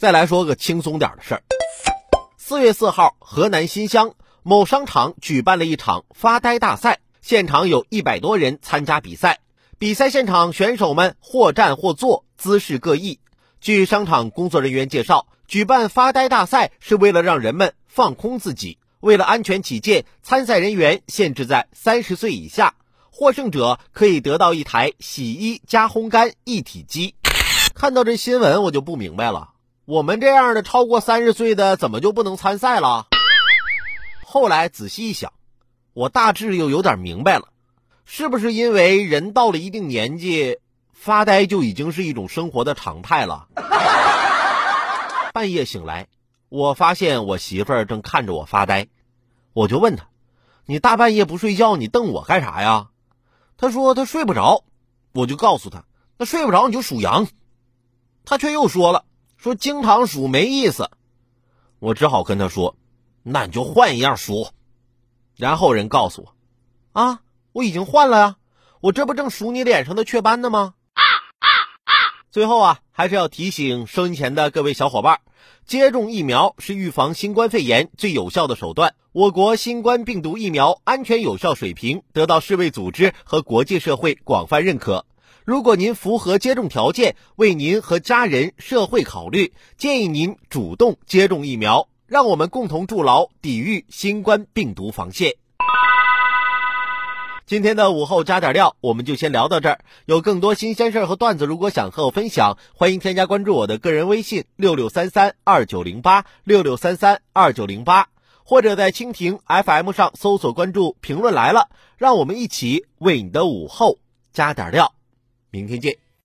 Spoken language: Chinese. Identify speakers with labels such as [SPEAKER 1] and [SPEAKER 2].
[SPEAKER 1] 再来说个轻松点的事儿。四月四号，河南新乡某商场举办了一场发呆大赛，现场有一百多人参加比赛。比赛现场，选手们或站或坐，姿势各异。据商场工作人员介绍，举办发呆大赛是为了让人们放空自己。为了安全起见，参赛人员限制在三十岁以下。获胜者可以得到一台洗衣加烘干一体机。看到这新闻，我就不明白了，我们这样的超过三十岁的怎么就不能参赛了？后来仔细一想，我大致又有点明白了，是不是因为人到了一定年纪，发呆就已经是一种生活的常态了？半夜醒来，我发现我媳妇儿正看着我发呆，我就问她：“你大半夜不睡觉，你瞪我干啥呀？”她说她睡不着，我就告诉她：“那睡不着你就数羊。”她却又说了：“说经常数没意思。”我只好跟他说：“那你就换一样数。”然后人告诉我：“啊，我已经换了呀，我这不正数你脸上的雀斑呢吗？”最后啊，还是要提醒收音前的各位小伙伴，接种疫苗是预防新冠肺炎最有效的手段。我国新冠病毒疫苗安全有效水平得到世卫组织和国际社会广泛认可。如果您符合接种条件，为您和家人、社会考虑，建议您主动接种疫苗，让我们共同筑牢抵御新冠病毒防线。今天的午后加点料，我们就先聊到这儿。有更多新鲜事儿和段子，如果想和我分享，欢迎添加关注我的个人微信六六三三二九零八六六三三二九零八，或者在蜻蜓 FM 上搜索关注“评论来了”，让我们一起为你的午后加点料。明天见。